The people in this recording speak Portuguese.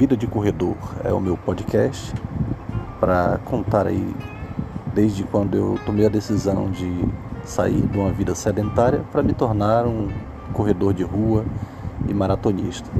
Vida de Corredor é o meu podcast para contar aí desde quando eu tomei a decisão de sair de uma vida sedentária para me tornar um corredor de rua e maratonista.